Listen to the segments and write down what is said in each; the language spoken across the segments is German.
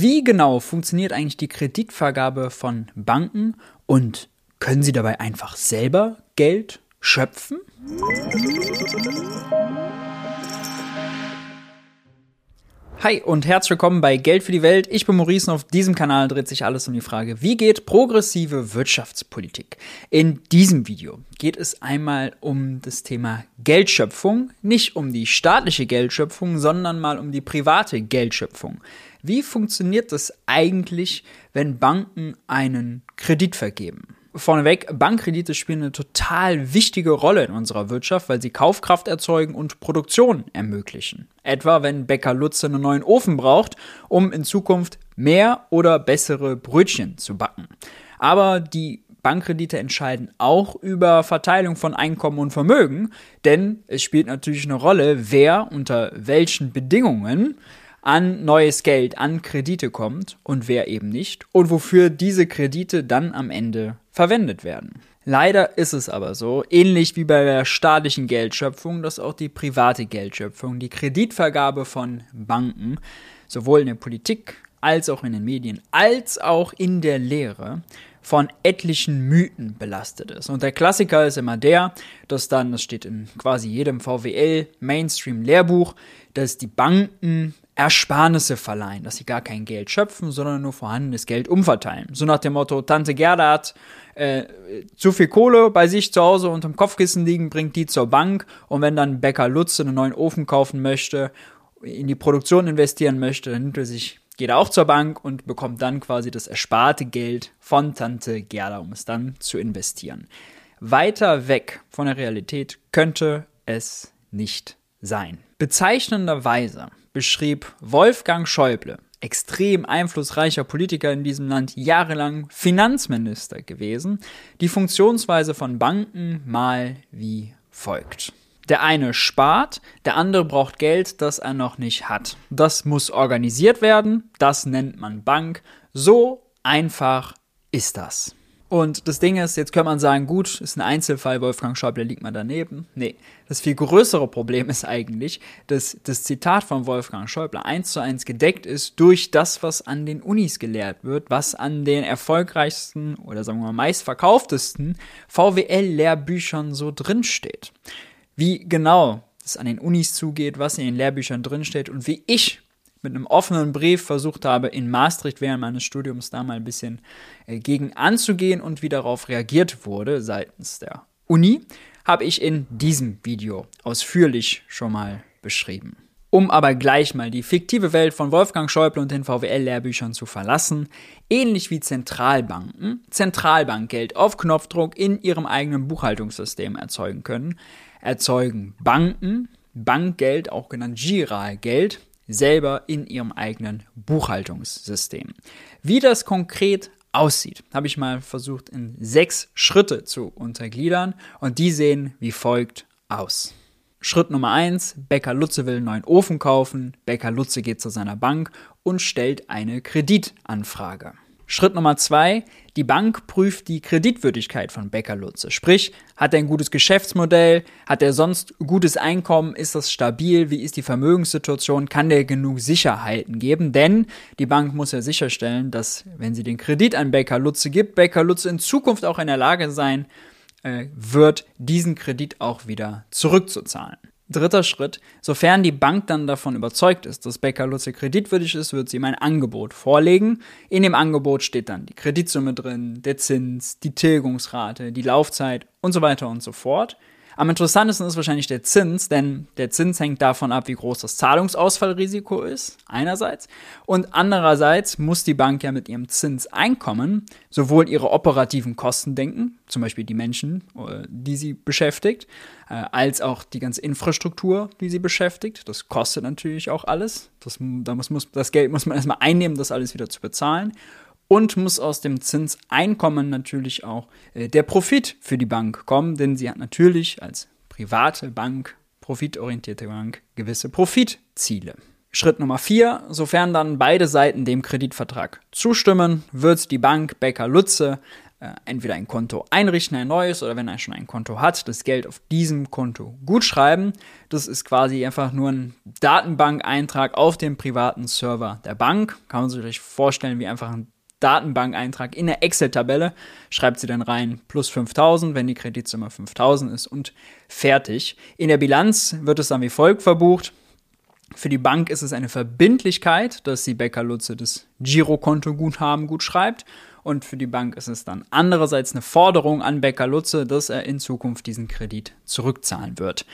Wie genau funktioniert eigentlich die Kreditvergabe von Banken und können sie dabei einfach selber Geld schöpfen? Hi und herzlich willkommen bei Geld für die Welt. Ich bin Maurice und auf diesem Kanal dreht sich alles um die Frage, wie geht progressive Wirtschaftspolitik? In diesem Video geht es einmal um das Thema Geldschöpfung, nicht um die staatliche Geldschöpfung, sondern mal um die private Geldschöpfung. Wie funktioniert das eigentlich, wenn Banken einen Kredit vergeben? Vorneweg, Bankkredite spielen eine total wichtige Rolle in unserer Wirtschaft, weil sie Kaufkraft erzeugen und Produktion ermöglichen. Etwa wenn Bäcker Lutze einen neuen Ofen braucht, um in Zukunft mehr oder bessere Brötchen zu backen. Aber die Bankkredite entscheiden auch über Verteilung von Einkommen und Vermögen, denn es spielt natürlich eine Rolle, wer unter welchen Bedingungen an neues Geld, an Kredite kommt und wer eben nicht und wofür diese Kredite dann am Ende verwendet werden. Leider ist es aber so, ähnlich wie bei der staatlichen Geldschöpfung, dass auch die private Geldschöpfung, die Kreditvergabe von Banken, sowohl in der Politik als auch in den Medien, als auch in der Lehre, von etlichen Mythen belastet ist. Und der Klassiker ist immer der, dass dann, das steht in quasi jedem VWL Mainstream Lehrbuch, dass die Banken Ersparnisse verleihen, dass sie gar kein Geld schöpfen, sondern nur vorhandenes Geld umverteilen. So nach dem Motto, Tante Gerda hat äh, zu viel Kohle bei sich zu Hause unterm Kopfkissen liegen, bringt die zur Bank und wenn dann Bäcker Lutz einen neuen Ofen kaufen möchte, in die Produktion investieren möchte, dann nimmt er sich, geht er auch zur Bank und bekommt dann quasi das ersparte Geld von Tante Gerda, um es dann zu investieren. Weiter weg von der Realität könnte es nicht sein. Bezeichnenderweise beschrieb Wolfgang Schäuble, extrem einflussreicher Politiker in diesem Land, jahrelang Finanzminister gewesen, die Funktionsweise von Banken mal wie folgt. Der eine spart, der andere braucht Geld, das er noch nicht hat. Das muss organisiert werden, das nennt man Bank. So einfach ist das. Und das Ding ist, jetzt könnte man sagen, gut, ist ein Einzelfall, Wolfgang Schäuble liegt mal daneben. Nee, das viel größere Problem ist eigentlich, dass das Zitat von Wolfgang Schäuble eins zu eins gedeckt ist durch das, was an den Unis gelehrt wird, was an den erfolgreichsten oder sagen wir mal meistverkauftesten VWL-Lehrbüchern so drinsteht. Wie genau es an den Unis zugeht, was in den Lehrbüchern drinsteht und wie ich mit einem offenen Brief versucht habe, in Maastricht während meines Studiums da mal ein bisschen äh, gegen anzugehen und wie darauf reagiert wurde seitens der Uni, habe ich in diesem Video ausführlich schon mal beschrieben. Um aber gleich mal die fiktive Welt von Wolfgang Schäuble und den VWL-Lehrbüchern zu verlassen, ähnlich wie Zentralbanken Zentralbankgeld auf Knopfdruck in ihrem eigenen Buchhaltungssystem erzeugen können, erzeugen Banken Bankgeld, auch genannt Giralgeld, selber in ihrem eigenen Buchhaltungssystem. Wie das konkret aussieht, habe ich mal versucht in sechs Schritte zu untergliedern und die sehen wie folgt aus. Schritt Nummer eins: Bäcker Lutze will einen neuen Ofen kaufen. Bäcker Lutze geht zu seiner Bank und stellt eine Kreditanfrage. Schritt Nummer zwei, die Bank prüft die Kreditwürdigkeit von Becker Lutze. Sprich, hat er ein gutes Geschäftsmodell, hat er sonst gutes Einkommen, ist das stabil, wie ist die Vermögenssituation, kann der genug Sicherheiten geben? Denn die Bank muss ja sicherstellen, dass, wenn sie den Kredit an Becker Lutze gibt, Becker Lutze in Zukunft auch in der Lage sein äh, wird, diesen Kredit auch wieder zurückzuzahlen. Dritter Schritt, sofern die Bank dann davon überzeugt ist, dass Becker Lutze kreditwürdig ist, wird sie ihm ein Angebot vorlegen. In dem Angebot steht dann die Kreditsumme drin, der Zins, die Tilgungsrate, die Laufzeit und so weiter und so fort. Am interessantesten ist wahrscheinlich der Zins, denn der Zins hängt davon ab, wie groß das Zahlungsausfallrisiko ist, einerseits. Und andererseits muss die Bank ja mit ihrem Zinseinkommen sowohl ihre operativen Kosten denken, zum Beispiel die Menschen, äh, die sie beschäftigt, äh, als auch die ganze Infrastruktur, die sie beschäftigt. Das kostet natürlich auch alles. Das, da muss, muss, das Geld muss man erstmal einnehmen, das alles wieder zu bezahlen und muss aus dem Zinseinkommen natürlich auch äh, der Profit für die Bank kommen, denn sie hat natürlich als private Bank, profitorientierte Bank, gewisse Profitziele. Schritt Nummer vier: Sofern dann beide Seiten dem Kreditvertrag zustimmen, wird die Bank Becker Lutze äh, entweder ein Konto einrichten, ein neues, oder wenn er schon ein Konto hat, das Geld auf diesem Konto gutschreiben. Das ist quasi einfach nur ein Datenbankeintrag auf dem privaten Server der Bank. Kann man sich vorstellen wie einfach ein Datenbankeintrag in der Excel-Tabelle, schreibt sie dann rein plus 5000, wenn die Kreditsumme 5000 ist und fertig. In der Bilanz wird es dann wie folgt verbucht. Für die Bank ist es eine Verbindlichkeit, dass sie Becker Lutze das Girokonto-Guthaben gut schreibt. Und für die Bank ist es dann andererseits eine Forderung an Becker Lutze, dass er in Zukunft diesen Kredit zurückzahlen wird.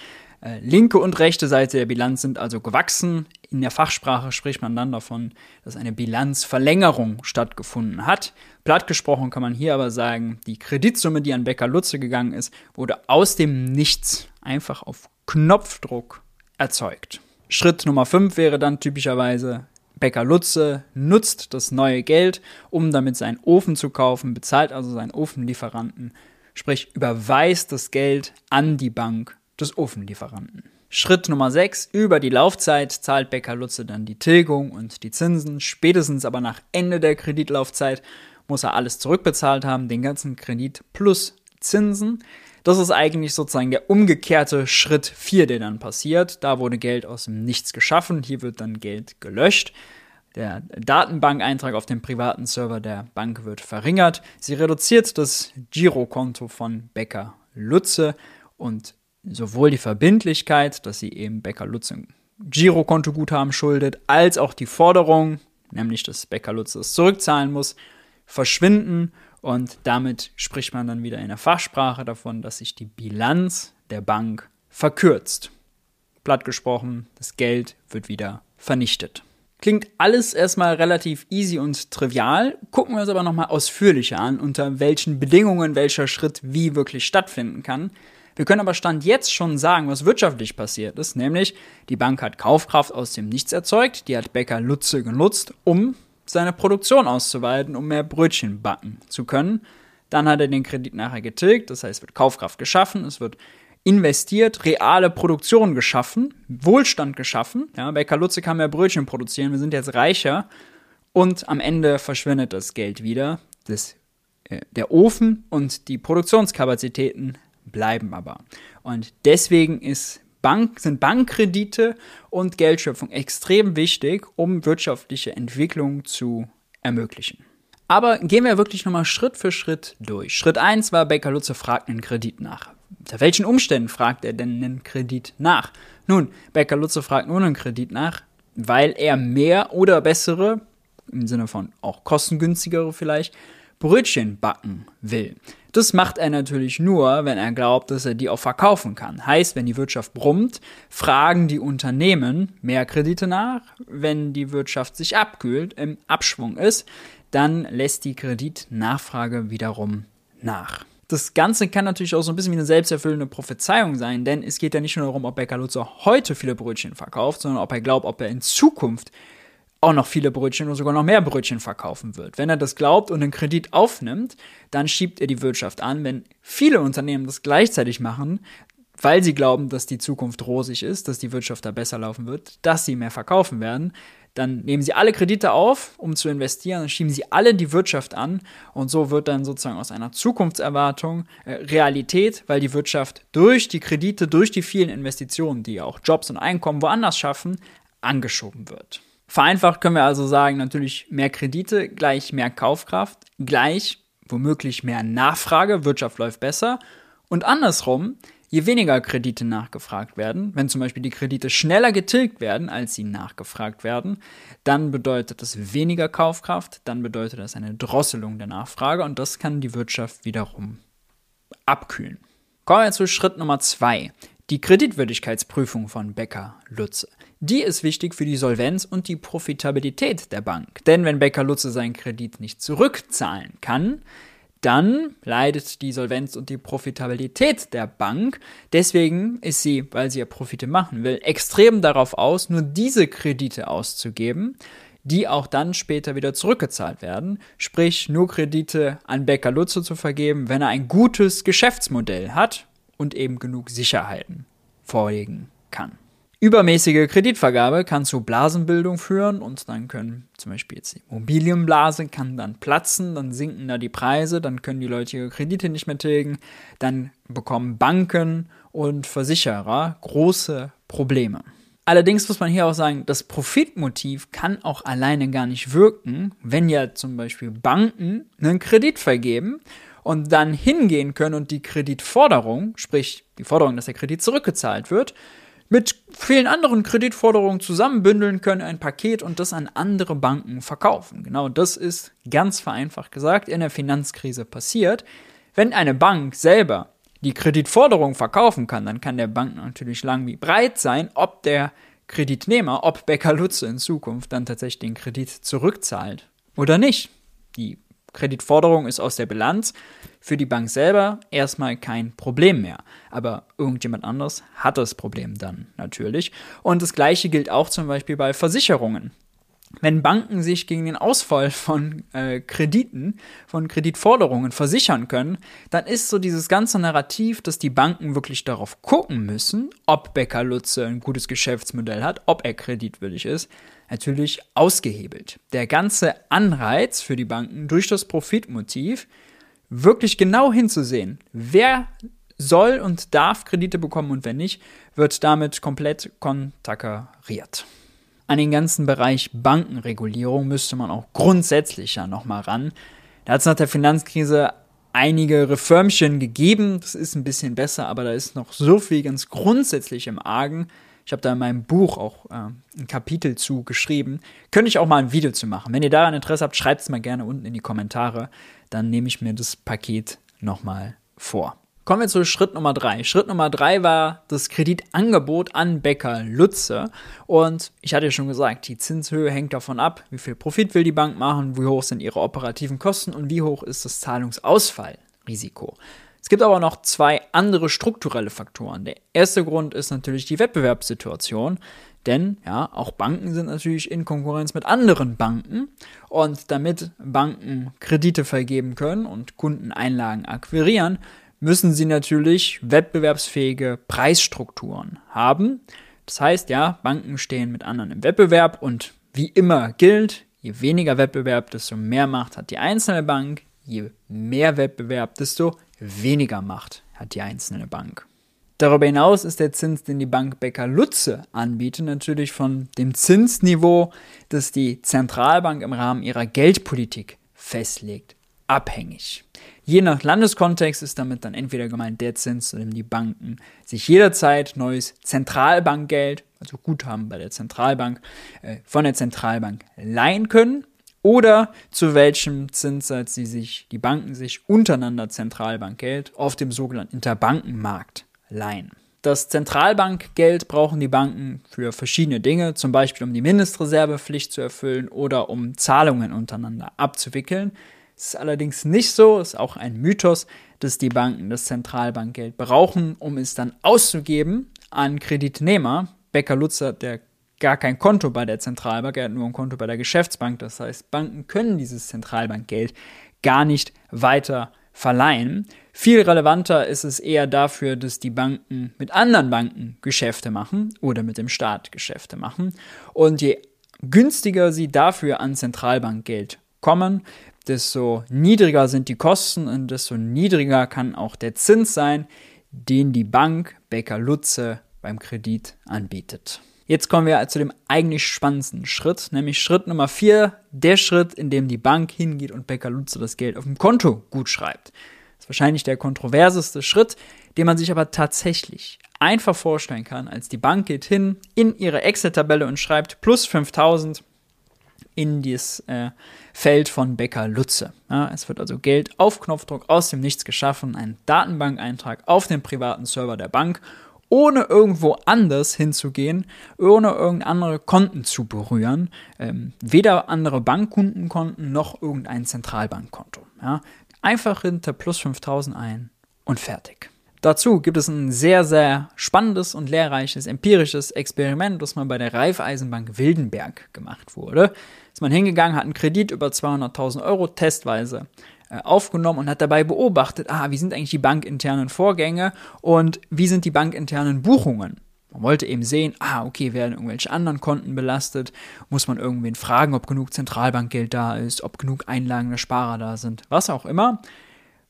Äh, linke und rechte Seite der Bilanz sind also gewachsen. In der Fachsprache spricht man dann davon, dass eine Bilanzverlängerung stattgefunden hat. Platt gesprochen kann man hier aber sagen, die Kreditsumme, die an Becker Lutze gegangen ist, wurde aus dem Nichts einfach auf Knopfdruck erzeugt. Schritt Nummer 5 wäre dann typischerweise, Bäcker Lutze nutzt das neue Geld, um damit seinen Ofen zu kaufen, bezahlt also seinen Ofenlieferanten, sprich überweist das Geld an die Bank des Ofenlieferanten. Schritt Nummer 6. Über die Laufzeit zahlt Bäcker Lutze dann die Tilgung und die Zinsen. Spätestens aber nach Ende der Kreditlaufzeit muss er alles zurückbezahlt haben, den ganzen Kredit plus Zinsen. Das ist eigentlich sozusagen der umgekehrte Schritt 4, der dann passiert. Da wurde Geld aus dem Nichts geschaffen, hier wird dann Geld gelöscht. Der Datenbankeintrag auf dem privaten Server der Bank wird verringert. Sie reduziert das Girokonto von Becker Lutze und sowohl die Verbindlichkeit, dass sie eben Becker Lutze ein Girokonto-Guthaben schuldet, als auch die Forderung, nämlich dass Becker Lutze es zurückzahlen muss, verschwinden und damit spricht man dann wieder in der Fachsprache davon, dass sich die Bilanz der Bank verkürzt. Platt gesprochen, das Geld wird wieder vernichtet. Klingt alles erstmal relativ easy und trivial, gucken wir uns aber nochmal ausführlicher an, unter welchen Bedingungen welcher Schritt wie wirklich stattfinden kann. Wir können aber Stand jetzt schon sagen, was wirtschaftlich passiert ist, nämlich die Bank hat Kaufkraft aus dem Nichts erzeugt, die hat Bäcker Lutze genutzt, um seine Produktion auszuweiten, um mehr Brötchen backen zu können. Dann hat er den Kredit nachher getilgt, das heißt, es wird Kaufkraft geschaffen, es wird investiert, reale Produktion geschaffen, Wohlstand geschaffen. Ja, bei Kalutze kann mehr Brötchen produzieren, wir sind jetzt reicher und am Ende verschwindet das Geld wieder. Das, äh, der Ofen und die Produktionskapazitäten bleiben aber. Und deswegen ist Bank, sind Bankkredite und Geldschöpfung extrem wichtig, um wirtschaftliche Entwicklung zu ermöglichen. Aber gehen wir wirklich nochmal Schritt für Schritt durch. Schritt 1 war, Becker Lutze fragt einen Kredit nach. Unter welchen Umständen fragt er denn einen Kredit nach? Nun, Becker Lutze fragt nur einen Kredit nach, weil er mehr oder bessere, im Sinne von auch kostengünstigere vielleicht, Brötchen backen will. Das macht er natürlich nur, wenn er glaubt, dass er die auch verkaufen kann. Heißt, wenn die Wirtschaft brummt, fragen die Unternehmen mehr Kredite nach. Wenn die Wirtschaft sich abkühlt, im Abschwung ist, dann lässt die Kreditnachfrage wiederum nach. Das Ganze kann natürlich auch so ein bisschen wie eine selbsterfüllende Prophezeiung sein, denn es geht ja nicht nur darum, ob Bäcker Lutzer heute viele Brötchen verkauft, sondern ob er glaubt, ob er in Zukunft auch noch viele Brötchen oder sogar noch mehr Brötchen verkaufen wird. Wenn er das glaubt und einen Kredit aufnimmt, dann schiebt er die Wirtschaft an. Wenn viele Unternehmen das gleichzeitig machen, weil sie glauben, dass die Zukunft rosig ist, dass die Wirtschaft da besser laufen wird, dass sie mehr verkaufen werden, dann nehmen sie alle Kredite auf, um zu investieren, dann schieben sie alle die Wirtschaft an und so wird dann sozusagen aus einer Zukunftserwartung äh, Realität, weil die Wirtschaft durch die Kredite, durch die vielen Investitionen, die auch Jobs und Einkommen woanders schaffen, angeschoben wird. Vereinfacht können wir also sagen, natürlich mehr Kredite gleich mehr Kaufkraft, gleich womöglich mehr Nachfrage, Wirtschaft läuft besser. Und andersrum, je weniger Kredite nachgefragt werden, wenn zum Beispiel die Kredite schneller getilgt werden, als sie nachgefragt werden, dann bedeutet das weniger Kaufkraft, dann bedeutet das eine Drosselung der Nachfrage und das kann die Wirtschaft wiederum abkühlen. Kommen wir zu Schritt Nummer zwei. Die Kreditwürdigkeitsprüfung von Becker Lutze. Die ist wichtig für die Solvenz und die Profitabilität der Bank. Denn wenn Becker Lutze seinen Kredit nicht zurückzahlen kann, dann leidet die Solvenz und die Profitabilität der Bank. Deswegen ist sie, weil sie ja Profite machen will, extrem darauf aus, nur diese Kredite auszugeben, die auch dann später wieder zurückgezahlt werden. Sprich, nur Kredite an Becker Lutze zu vergeben, wenn er ein gutes Geschäftsmodell hat und eben genug Sicherheiten vorlegen kann. Übermäßige Kreditvergabe kann zu Blasenbildung führen und dann können zum Beispiel jetzt die Immobilienblase kann dann platzen, dann sinken da die Preise, dann können die Leute ihre Kredite nicht mehr tilgen, dann bekommen Banken und Versicherer große Probleme. Allerdings muss man hier auch sagen, das Profitmotiv kann auch alleine gar nicht wirken, wenn ja zum Beispiel Banken einen Kredit vergeben und dann hingehen können und die Kreditforderung, sprich die Forderung, dass der Kredit zurückgezahlt wird, mit vielen anderen Kreditforderungen zusammenbündeln können, ein Paket und das an andere Banken verkaufen. Genau das ist ganz vereinfacht gesagt in der Finanzkrise passiert. Wenn eine Bank selber die Kreditforderung verkaufen kann, dann kann der Bank natürlich lang wie breit sein, ob der Kreditnehmer, ob Becker Lutze in Zukunft dann tatsächlich den Kredit zurückzahlt oder nicht. Die Kreditforderung ist aus der Bilanz für die Bank selber erstmal kein Problem mehr. Aber irgendjemand anderes hat das Problem dann natürlich. Und das gleiche gilt auch zum Beispiel bei Versicherungen. Wenn Banken sich gegen den Ausfall von äh, Krediten, von Kreditforderungen versichern können, dann ist so dieses ganze Narrativ, dass die Banken wirklich darauf gucken müssen, ob Becker Lutze ein gutes Geschäftsmodell hat, ob er kreditwillig ist, natürlich ausgehebelt. Der ganze Anreiz für die Banken durch das Profitmotiv wirklich genau hinzusehen, wer soll und darf Kredite bekommen und wer nicht, wird damit komplett konterkariert. An den ganzen Bereich Bankenregulierung müsste man auch grundsätzlich ja nochmal ran. Da hat es nach der Finanzkrise einige Reformchen gegeben, das ist ein bisschen besser, aber da ist noch so viel ganz grundsätzlich im Argen, ich habe da in meinem Buch auch äh, ein Kapitel zu geschrieben. Könnte ich auch mal ein Video zu machen. Wenn ihr daran Interesse habt, schreibt es mal gerne unten in die Kommentare. Dann nehme ich mir das Paket nochmal vor. Kommen wir zu Schritt Nummer drei. Schritt Nummer drei war das Kreditangebot an Becker Lutze. Und ich hatte ja schon gesagt, die Zinshöhe hängt davon ab, wie viel Profit will die Bank machen, wie hoch sind ihre operativen Kosten und wie hoch ist das Zahlungsausfallrisiko. Es gibt aber noch zwei andere strukturelle Faktoren. Der erste Grund ist natürlich die Wettbewerbssituation, denn ja, auch Banken sind natürlich in Konkurrenz mit anderen Banken und damit Banken Kredite vergeben können und Kundeneinlagen akquirieren, müssen sie natürlich wettbewerbsfähige Preisstrukturen haben. Das heißt, ja, Banken stehen mit anderen im Wettbewerb und wie immer gilt, je weniger Wettbewerb, desto mehr Macht hat die einzelne Bank, je mehr Wettbewerb, desto weniger Macht hat die einzelne Bank. Darüber hinaus ist der Zins, den die Bank Becker Lutze anbietet, natürlich von dem Zinsniveau, das die Zentralbank im Rahmen ihrer Geldpolitik festlegt, abhängig. Je nach Landeskontext ist damit dann entweder gemeint der Zins, zu dem die Banken sich jederzeit neues Zentralbankgeld, also Guthaben bei der Zentralbank, äh, von der Zentralbank leihen können oder zu welchem Zinssatz sie sich, die Banken sich untereinander Zentralbankgeld auf dem sogenannten Interbankenmarkt leihen. Das Zentralbankgeld brauchen die Banken für verschiedene Dinge, zum Beispiel um die Mindestreservepflicht zu erfüllen oder um Zahlungen untereinander abzuwickeln. Es ist allerdings nicht so, ist auch ein Mythos, dass die Banken das Zentralbankgeld brauchen, um es dann auszugeben an Kreditnehmer. Becker Lutzer, der gar kein Konto bei der Zentralbank, er hat nur ein Konto bei der Geschäftsbank. Das heißt, Banken können dieses Zentralbankgeld gar nicht weiter verleihen. Viel relevanter ist es eher dafür, dass die Banken mit anderen Banken Geschäfte machen oder mit dem Staat Geschäfte machen. Und je günstiger sie dafür an Zentralbankgeld kommen, desto niedriger sind die Kosten und desto niedriger kann auch der Zins sein, den die Bank Baker Lutze beim Kredit anbietet. Jetzt kommen wir zu dem eigentlich spannendsten Schritt, nämlich Schritt Nummer 4, der Schritt, in dem die Bank hingeht und Becker Lutze das Geld auf dem Konto gut schreibt. Das ist wahrscheinlich der kontroverseste Schritt, den man sich aber tatsächlich einfach vorstellen kann, als die Bank geht hin in ihre Excel-Tabelle und schreibt plus 5000 in dieses äh, Feld von Becker Lutze. Ja, es wird also Geld auf Knopfdruck aus dem Nichts geschaffen, ein Datenbankeintrag auf dem privaten Server der Bank ohne irgendwo anders hinzugehen, ohne irgendeine andere Konten zu berühren. Ähm, weder andere Bankkundenkonten noch irgendein Zentralbankkonto. Ja. Einfach hinter plus 5000 ein und fertig. Dazu gibt es ein sehr, sehr spannendes und lehrreiches empirisches Experiment, das mal bei der Raiffeisenbank Wildenberg gemacht wurde. Ist man hingegangen, hat einen Kredit über 200.000 Euro testweise aufgenommen und hat dabei beobachtet, ah, wie sind eigentlich die bankinternen Vorgänge und wie sind die bankinternen Buchungen. Man wollte eben sehen, ah, okay, werden irgendwelche anderen Konten belastet? Muss man irgendwen fragen, ob genug Zentralbankgeld da ist, ob genug Einlagen der Sparer da sind, was auch immer.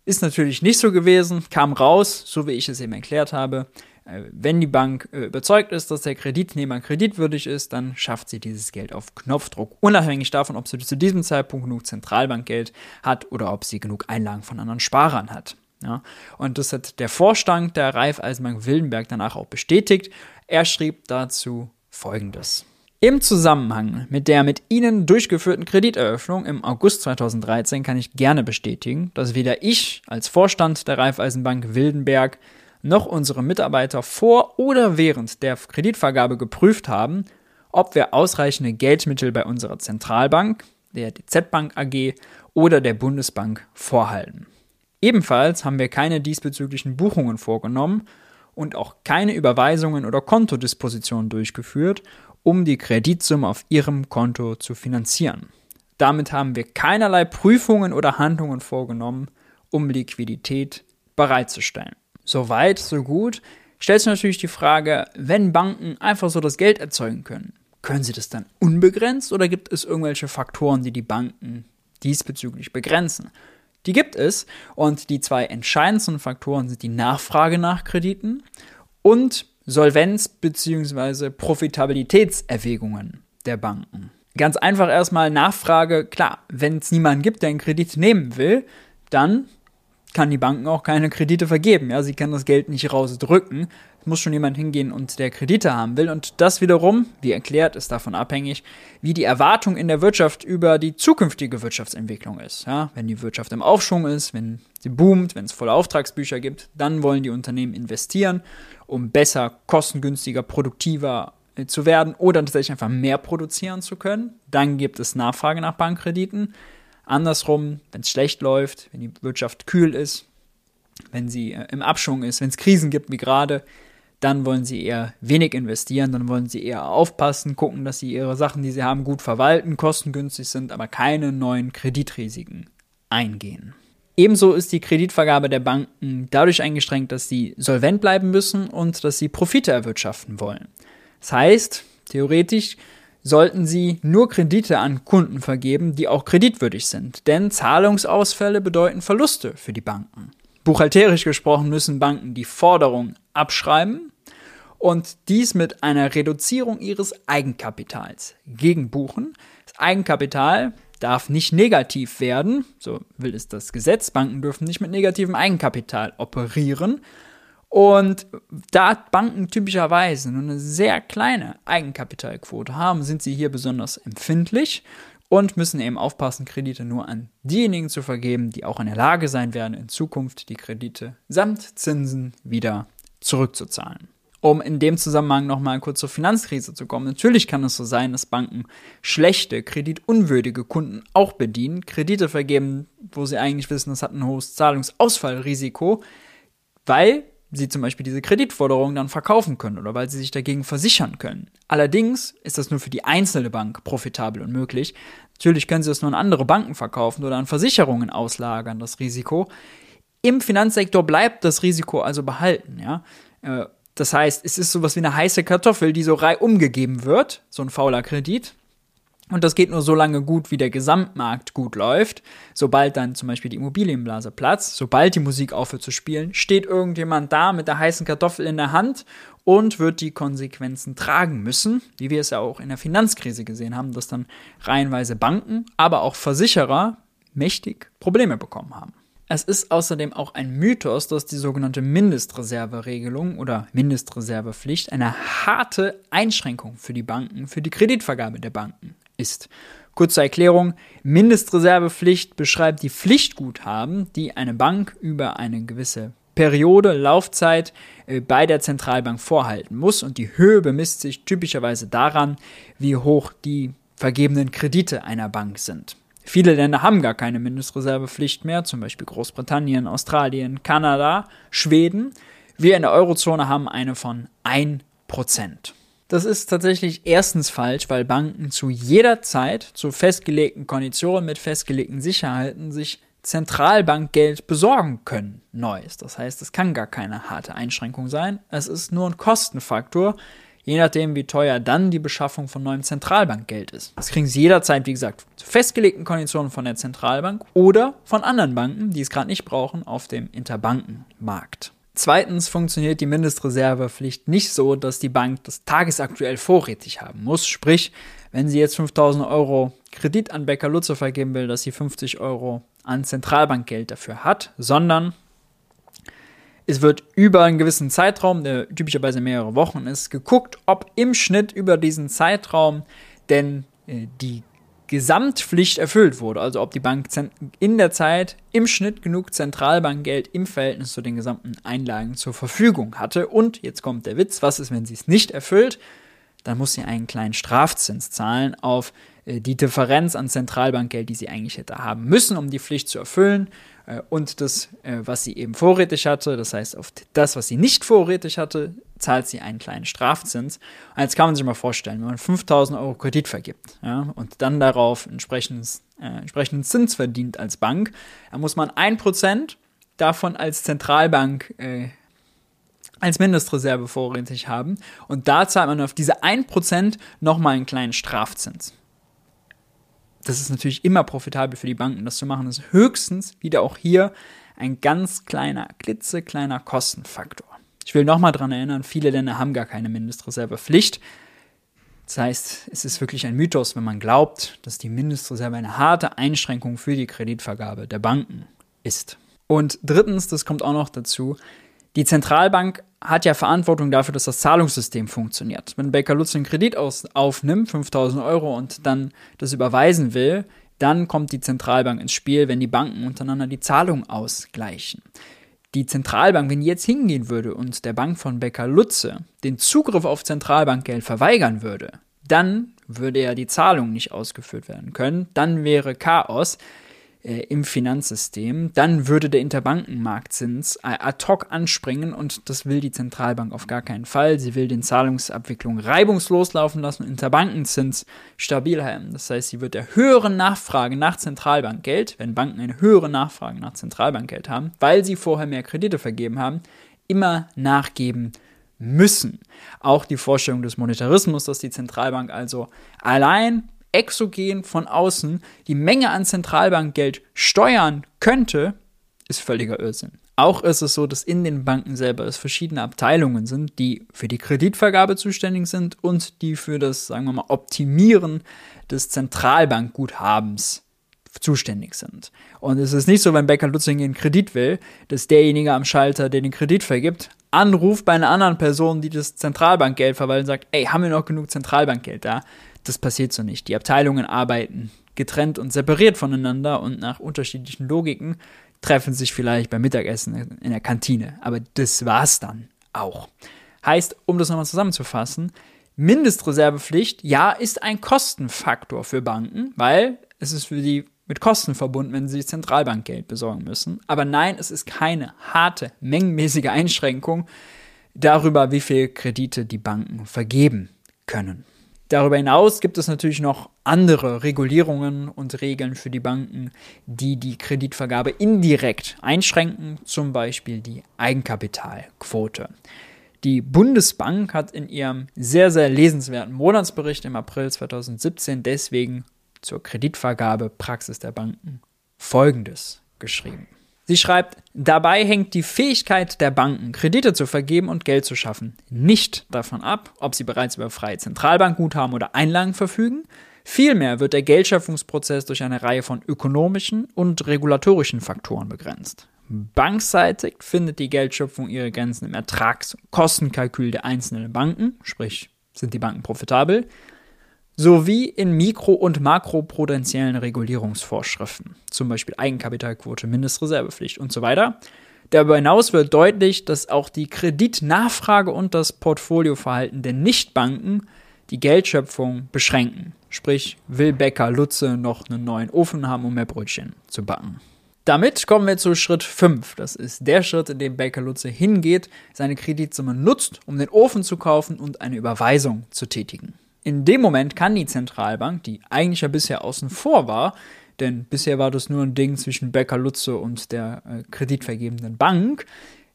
Ist natürlich nicht so gewesen, kam raus, so wie ich es eben erklärt habe. Äh, wenn die Bank äh, überzeugt ist, dass der Kreditnehmer kreditwürdig ist, dann schafft sie dieses Geld auf Knopfdruck, unabhängig davon, ob sie zu diesem Zeitpunkt genug Zentralbankgeld hat oder ob sie genug Einlagen von anderen Sparern hat. Ja, und das hat der Vorstand der Raiffeisenbank Wildenberg danach auch bestätigt. Er schrieb dazu Folgendes. Im Zusammenhang mit der mit Ihnen durchgeführten Krediteröffnung im August 2013 kann ich gerne bestätigen, dass weder ich als Vorstand der Raiffeisenbank Wildenberg noch unsere Mitarbeiter vor oder während der Kreditvergabe geprüft haben, ob wir ausreichende Geldmittel bei unserer Zentralbank, der DZ Bank AG oder der Bundesbank vorhalten. Ebenfalls haben wir keine diesbezüglichen Buchungen vorgenommen und auch keine Überweisungen oder Kontodispositionen durchgeführt, um die Kreditsumme auf Ihrem Konto zu finanzieren. Damit haben wir keinerlei Prüfungen oder Handlungen vorgenommen, um Liquidität bereitzustellen. Soweit, so gut. Stellt sich natürlich die Frage, wenn Banken einfach so das Geld erzeugen können, können sie das dann unbegrenzt oder gibt es irgendwelche Faktoren, die die Banken diesbezüglich begrenzen? Die gibt es und die zwei entscheidendsten Faktoren sind die Nachfrage nach Krediten und Solvenz- bzw. Profitabilitätserwägungen der Banken. Ganz einfach erstmal Nachfrage, klar, wenn es niemanden gibt, der einen Kredit nehmen will, dann kann die Banken auch keine Kredite vergeben. Ja, sie kann das Geld nicht rausdrücken. Es muss schon jemand hingehen und der Kredite haben will. Und das wiederum, wie erklärt, ist davon abhängig, wie die Erwartung in der Wirtschaft über die zukünftige Wirtschaftsentwicklung ist. Ja, wenn die Wirtschaft im Aufschwung ist, wenn sie boomt, wenn es volle Auftragsbücher gibt, dann wollen die Unternehmen investieren, um besser, kostengünstiger, produktiver äh, zu werden oder tatsächlich einfach mehr produzieren zu können. Dann gibt es Nachfrage nach Bankkrediten. Andersrum, wenn es schlecht läuft, wenn die Wirtschaft kühl ist, wenn sie äh, im Abschwung ist, wenn es Krisen gibt wie gerade, dann wollen sie eher wenig investieren, dann wollen sie eher aufpassen, gucken, dass sie ihre Sachen, die sie haben, gut verwalten, kostengünstig sind, aber keine neuen Kreditrisiken eingehen. Ebenso ist die Kreditvergabe der Banken dadurch eingeschränkt, dass sie solvent bleiben müssen und dass sie Profite erwirtschaften wollen. Das heißt, theoretisch sollten sie nur Kredite an Kunden vergeben, die auch kreditwürdig sind, denn Zahlungsausfälle bedeuten Verluste für die Banken. Buchhalterisch gesprochen müssen Banken die Forderung abschreiben und dies mit einer Reduzierung ihres Eigenkapitals gegenbuchen. Das Eigenkapital darf nicht negativ werden, so will es das Gesetz. Banken dürfen nicht mit negativem Eigenkapital operieren. Und da Banken typischerweise nur eine sehr kleine Eigenkapitalquote haben, sind sie hier besonders empfindlich und müssen eben aufpassen, Kredite nur an diejenigen zu vergeben, die auch in der Lage sein werden, in Zukunft die Kredite samt Zinsen wieder zurückzuzahlen. Um in dem Zusammenhang nochmal kurz zur Finanzkrise zu kommen. Natürlich kann es so sein, dass Banken schlechte, kreditunwürdige Kunden auch bedienen, Kredite vergeben, wo sie eigentlich wissen, das hat ein hohes Zahlungsausfallrisiko, weil sie zum Beispiel diese Kreditforderung dann verkaufen können oder weil sie sich dagegen versichern können. Allerdings ist das nur für die einzelne Bank profitabel und möglich. Natürlich können sie das nur an andere Banken verkaufen oder an Versicherungen auslagern, das Risiko. Im Finanzsektor bleibt das Risiko also behalten, ja. Äh, das heißt, es ist sowas wie eine heiße Kartoffel, die so rei umgegeben wird, so ein fauler Kredit. Und das geht nur so lange gut, wie der Gesamtmarkt gut läuft. Sobald dann zum Beispiel die Immobilienblase platzt, sobald die Musik aufhört zu spielen, steht irgendjemand da mit der heißen Kartoffel in der Hand und wird die Konsequenzen tragen müssen, wie wir es ja auch in der Finanzkrise gesehen haben, dass dann reihenweise Banken, aber auch Versicherer mächtig Probleme bekommen haben. Es ist außerdem auch ein Mythos, dass die sogenannte Mindestreserveregelung oder Mindestreservepflicht eine harte Einschränkung für die Banken, für die Kreditvergabe der Banken ist. Kurze Erklärung, Mindestreservepflicht beschreibt die Pflichtguthaben, die eine Bank über eine gewisse Periode, Laufzeit äh, bei der Zentralbank vorhalten muss und die Höhe bemisst sich typischerweise daran, wie hoch die vergebenen Kredite einer Bank sind. Viele Länder haben gar keine Mindestreservepflicht mehr, zum Beispiel Großbritannien, Australien, Kanada, Schweden. Wir in der Eurozone haben eine von 1%. Das ist tatsächlich erstens falsch, weil Banken zu jeder Zeit zu festgelegten Konditionen mit festgelegten Sicherheiten sich Zentralbankgeld besorgen können, neues. Das heißt, es kann gar keine harte Einschränkung sein. Es ist nur ein Kostenfaktor, je nachdem, wie teuer dann die Beschaffung von neuem Zentralbankgeld ist. Das kriegen Sie jederzeit, wie gesagt, zu festgelegten Konditionen von der Zentralbank oder von anderen Banken, die es gerade nicht brauchen, auf dem Interbankenmarkt. Zweitens funktioniert die Mindestreservepflicht nicht so, dass die Bank das tagesaktuell vorrätig haben muss. Sprich, wenn sie jetzt 5000 Euro Kredit an Becker Lutze vergeben will, dass sie 50 Euro an Zentralbankgeld dafür hat, sondern es wird über einen gewissen Zeitraum, der typischerweise mehrere Wochen ist, geguckt, ob im Schnitt über diesen Zeitraum denn äh, die Gesamtpflicht erfüllt wurde, also ob die Bank in der Zeit im Schnitt genug Zentralbankgeld im Verhältnis zu den gesamten Einlagen zur Verfügung hatte. Und jetzt kommt der Witz, was ist, wenn sie es nicht erfüllt? Dann muss sie einen kleinen Strafzins zahlen auf äh, die Differenz an Zentralbankgeld, die sie eigentlich hätte haben müssen, um die Pflicht zu erfüllen. Äh, und das, äh, was sie eben vorrätig hatte, das heißt, auf das, was sie nicht vorrätig hatte, zahlt sie einen kleinen Strafzins. Und jetzt kann man sich mal vorstellen, wenn man 5000 Euro Kredit vergibt ja, und dann darauf entsprechenden, äh, entsprechenden Zins verdient als Bank, dann muss man 1% davon als Zentralbank äh, als Mindestreserve vorrätig haben. Und da zahlt man auf diese 1% nochmal einen kleinen Strafzins das ist natürlich immer profitabel für die Banken, das zu machen. Das ist höchstens wieder auch hier ein ganz kleiner, klitzekleiner Kostenfaktor. Ich will nochmal daran erinnern, viele Länder haben gar keine Mindestreservepflicht. Das heißt, es ist wirklich ein Mythos, wenn man glaubt, dass die Mindestreserve eine harte Einschränkung für die Kreditvergabe der Banken ist. Und drittens, das kommt auch noch dazu, die Zentralbank hat ja Verantwortung dafür, dass das Zahlungssystem funktioniert. Wenn Baker Lutz einen Kredit aus, aufnimmt, 5000 Euro, und dann das überweisen will, dann kommt die Zentralbank ins Spiel, wenn die Banken untereinander die Zahlung ausgleichen. Die Zentralbank, wenn die jetzt hingehen würde und der Bank von Becker Lutze den Zugriff auf Zentralbankgeld verweigern würde, dann würde ja die Zahlung nicht ausgeführt werden können. Dann wäre Chaos äh, im Finanzsystem, dann würde der Interbankenmarktzins äh, ad hoc anspringen und das will die Zentralbank auf gar keinen Fall. Sie will den Zahlungsabwicklung reibungslos laufen lassen und Interbankenzins stabil halten. Das heißt, sie wird der höheren Nachfrage nach Zentralbankgeld, wenn Banken eine höhere Nachfrage nach Zentralbankgeld haben, weil sie vorher mehr Kredite vergeben haben, immer nachgeben müssen. Auch die Vorstellung des Monetarismus, dass die Zentralbank also allein exogen von außen die Menge an Zentralbankgeld steuern könnte, ist völliger Irrsinn. Auch ist es so, dass in den Banken selber es verschiedene Abteilungen sind, die für die Kreditvergabe zuständig sind und die für das, sagen wir mal, Optimieren des Zentralbankguthabens zuständig sind. Und es ist nicht so, wenn Becker Lutzing einen Kredit will, dass derjenige am Schalter, der den Kredit vergibt, anruft bei einer anderen Person, die das Zentralbankgeld verwaltet und sagt, ey, haben wir noch genug Zentralbankgeld da? Das passiert so nicht. Die Abteilungen arbeiten getrennt und separiert voneinander und nach unterschiedlichen Logiken treffen sich vielleicht beim Mittagessen in der Kantine. Aber das war's dann auch. Heißt, um das nochmal zusammenzufassen, Mindestreservepflicht, ja, ist ein Kostenfaktor für Banken, weil es ist für die mit Kosten verbunden, wenn sie Zentralbankgeld besorgen müssen. Aber nein, es ist keine harte, mengenmäßige Einschränkung darüber, wie viel Kredite die Banken vergeben können. Darüber hinaus gibt es natürlich noch andere Regulierungen und Regeln für die Banken, die die Kreditvergabe indirekt einschränken, zum Beispiel die Eigenkapitalquote. Die Bundesbank hat in ihrem sehr, sehr lesenswerten Monatsbericht im April 2017 deswegen zur Kreditvergabe Praxis der Banken Folgendes geschrieben. Sie schreibt, dabei hängt die Fähigkeit der Banken, Kredite zu vergeben und Geld zu schaffen, nicht davon ab, ob sie bereits über freie Zentralbankguthaben oder Einlagen verfügen. Vielmehr wird der Geldschöpfungsprozess durch eine Reihe von ökonomischen und regulatorischen Faktoren begrenzt. Bankseitig findet die Geldschöpfung ihre Grenzen im Ertrags- und Kostenkalkül der einzelnen Banken, sprich sind die Banken profitabel, sowie in mikro- und makroprudentiellen Regulierungsvorschriften, zum Beispiel Eigenkapitalquote, Mindestreservepflicht und so weiter. Darüber hinaus wird deutlich, dass auch die Kreditnachfrage und das Portfolioverhalten der Nichtbanken die Geldschöpfung beschränken. Sprich, will Bäcker Lutze noch einen neuen Ofen haben, um mehr Brötchen zu backen. Damit kommen wir zu Schritt 5. Das ist der Schritt, in dem Bäcker Lutze hingeht, seine Kreditsumme nutzt, um den Ofen zu kaufen und eine Überweisung zu tätigen. In dem Moment kann die Zentralbank, die eigentlich ja bisher außen vor war, denn bisher war das nur ein Ding zwischen Becker Lutze und der äh, kreditvergebenden Bank,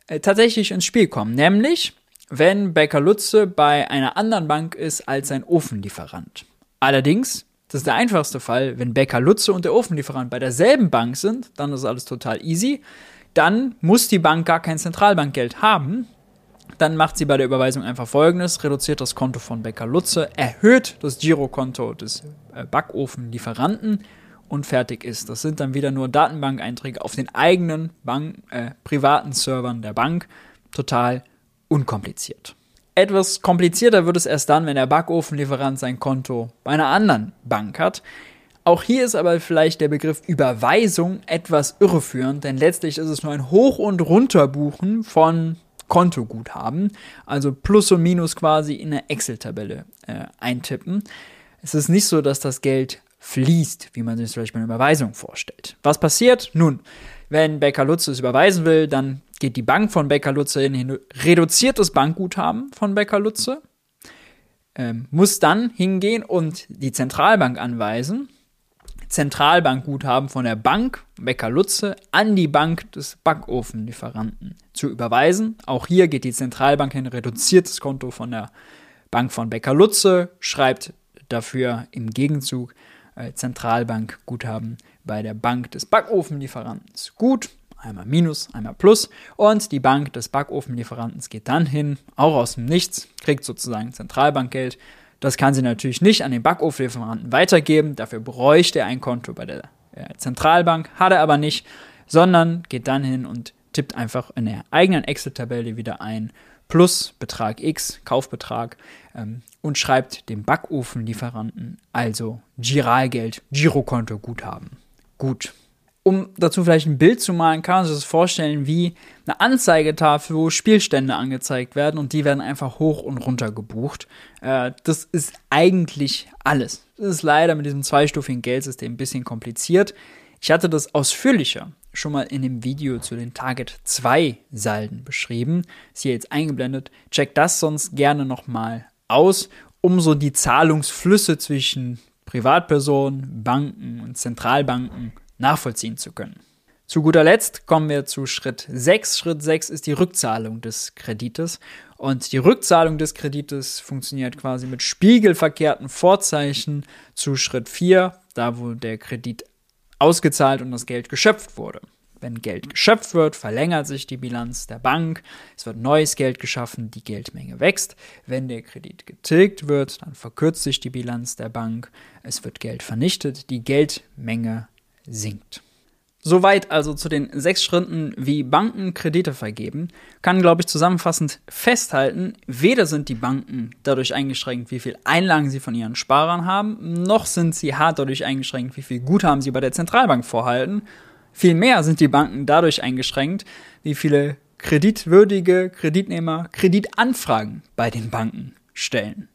äh, tatsächlich ins Spiel kommen. Nämlich, wenn Becker Lutze bei einer anderen Bank ist als ein Ofenlieferant. Allerdings, das ist der einfachste Fall, wenn Becker Lutze und der Ofenlieferant bei derselben Bank sind, dann ist alles total easy. Dann muss die Bank gar kein Zentralbankgeld haben, dann macht sie bei der Überweisung einfach folgendes: reduziert das Konto von Becker Lutze, erhöht das Girokonto des äh, Backofenlieferanten und fertig ist. Das sind dann wieder nur Datenbank-Einträge auf den eigenen Bank, äh, privaten Servern der Bank. Total unkompliziert. Etwas komplizierter wird es erst dann, wenn der Backofenlieferant sein Konto bei einer anderen Bank hat. Auch hier ist aber vielleicht der Begriff Überweisung etwas irreführend, denn letztlich ist es nur ein Hoch- und Runterbuchen von Kontoguthaben, also Plus und Minus quasi in eine Excel-Tabelle äh, eintippen. Es ist nicht so, dass das Geld fließt, wie man sich zum Beispiel eine Überweisung vorstellt. Was passiert? Nun, wenn Becker Lutze es überweisen will, dann geht die Bank von Becker Lutze hin, reduziert das Bankguthaben von Becker Lutze, ähm, muss dann hingehen und die Zentralbank anweisen Zentralbankguthaben von der Bank Becker-Lutze an die Bank des Backofenlieferanten zu überweisen. Auch hier geht die Zentralbank hin, reduziert das Konto von der Bank von Becker-Lutze, schreibt dafür im Gegenzug äh, Zentralbankguthaben bei der Bank des Backofenlieferanten gut. Einmal Minus, einmal Plus. Und die Bank des Backofenlieferanten geht dann hin, auch aus dem Nichts, kriegt sozusagen Zentralbankgeld, das kann sie natürlich nicht an den Backofenlieferanten weitergeben. Dafür bräuchte er ein Konto bei der äh, Zentralbank, hat er aber nicht, sondern geht dann hin und tippt einfach in der eigenen Excel-Tabelle wieder ein plus Betrag X, Kaufbetrag, ähm, und schreibt dem Backofenlieferanten also Giralgeld, Girokonto Guthaben. Gut, um dazu vielleicht ein Bild zu malen, kann man sich das vorstellen wie eine Anzeigetafel, wo Spielstände angezeigt werden und die werden einfach hoch und runter gebucht. Äh, das ist eigentlich alles. Das ist leider mit diesem zweistufigen Geldsystem ein bisschen kompliziert. Ich hatte das ausführlicher schon mal in dem Video zu den Target 2 Salden beschrieben. Ist hier jetzt eingeblendet. Check das sonst gerne nochmal aus, um so die Zahlungsflüsse zwischen Privatpersonen, Banken und Zentralbanken nachvollziehen zu können. Zu guter Letzt kommen wir zu Schritt 6. Schritt 6 ist die Rückzahlung des Kredites. Und die Rückzahlung des Kredites funktioniert quasi mit spiegelverkehrten Vorzeichen zu Schritt 4, da wo der Kredit ausgezahlt und das Geld geschöpft wurde. Wenn Geld geschöpft wird, verlängert sich die Bilanz der Bank, es wird neues Geld geschaffen, die Geldmenge wächst. Wenn der Kredit getilgt wird, dann verkürzt sich die Bilanz der Bank, es wird Geld vernichtet, die Geldmenge sinkt. Soweit also zu den sechs Schritten, wie Banken Kredite vergeben, kann, glaube ich, zusammenfassend festhalten, weder sind die Banken dadurch eingeschränkt, wie viel Einlagen sie von ihren Sparern haben, noch sind sie hart dadurch eingeschränkt, wie viel Guthaben sie bei der Zentralbank vorhalten. Vielmehr sind die Banken dadurch eingeschränkt, wie viele kreditwürdige Kreditnehmer Kreditanfragen bei den Banken stellen.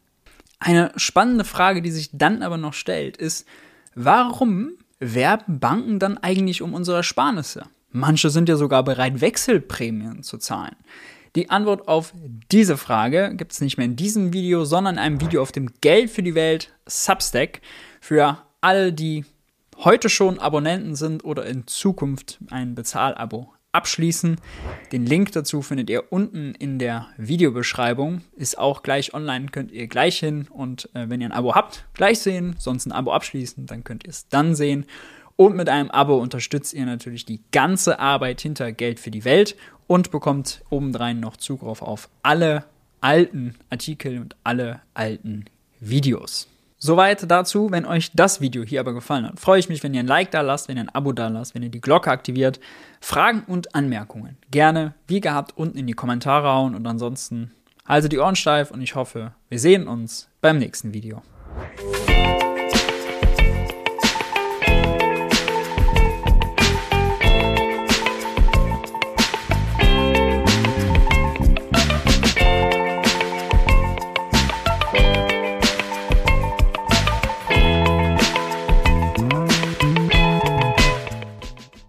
Eine spannende Frage, die sich dann aber noch stellt, ist, warum werben Banken dann eigentlich um unsere Ersparnisse? Manche sind ja sogar bereit, Wechselprämien zu zahlen. Die Antwort auf diese Frage gibt es nicht mehr in diesem Video, sondern in einem Video auf dem Geld für die Welt Substack für alle, die heute schon Abonnenten sind oder in Zukunft ein Bezahlabo abschließen. Den Link dazu findet ihr unten in der Videobeschreibung. Ist auch gleich online, könnt ihr gleich hin und äh, wenn ihr ein Abo habt, gleich sehen, sonst ein Abo abschließen, dann könnt ihr es dann sehen. Und mit einem Abo unterstützt ihr natürlich die ganze Arbeit hinter Geld für die Welt und bekommt obendrein noch Zugriff auf alle alten Artikel und alle alten Videos. Soweit dazu. Wenn euch das Video hier aber gefallen hat, freue ich mich, wenn ihr ein Like da lasst, wenn ihr ein Abo da lasst, wenn ihr die Glocke aktiviert. Fragen und Anmerkungen gerne, wie gehabt, unten in die Kommentare hauen und ansonsten halte die Ohren steif und ich hoffe, wir sehen uns beim nächsten Video.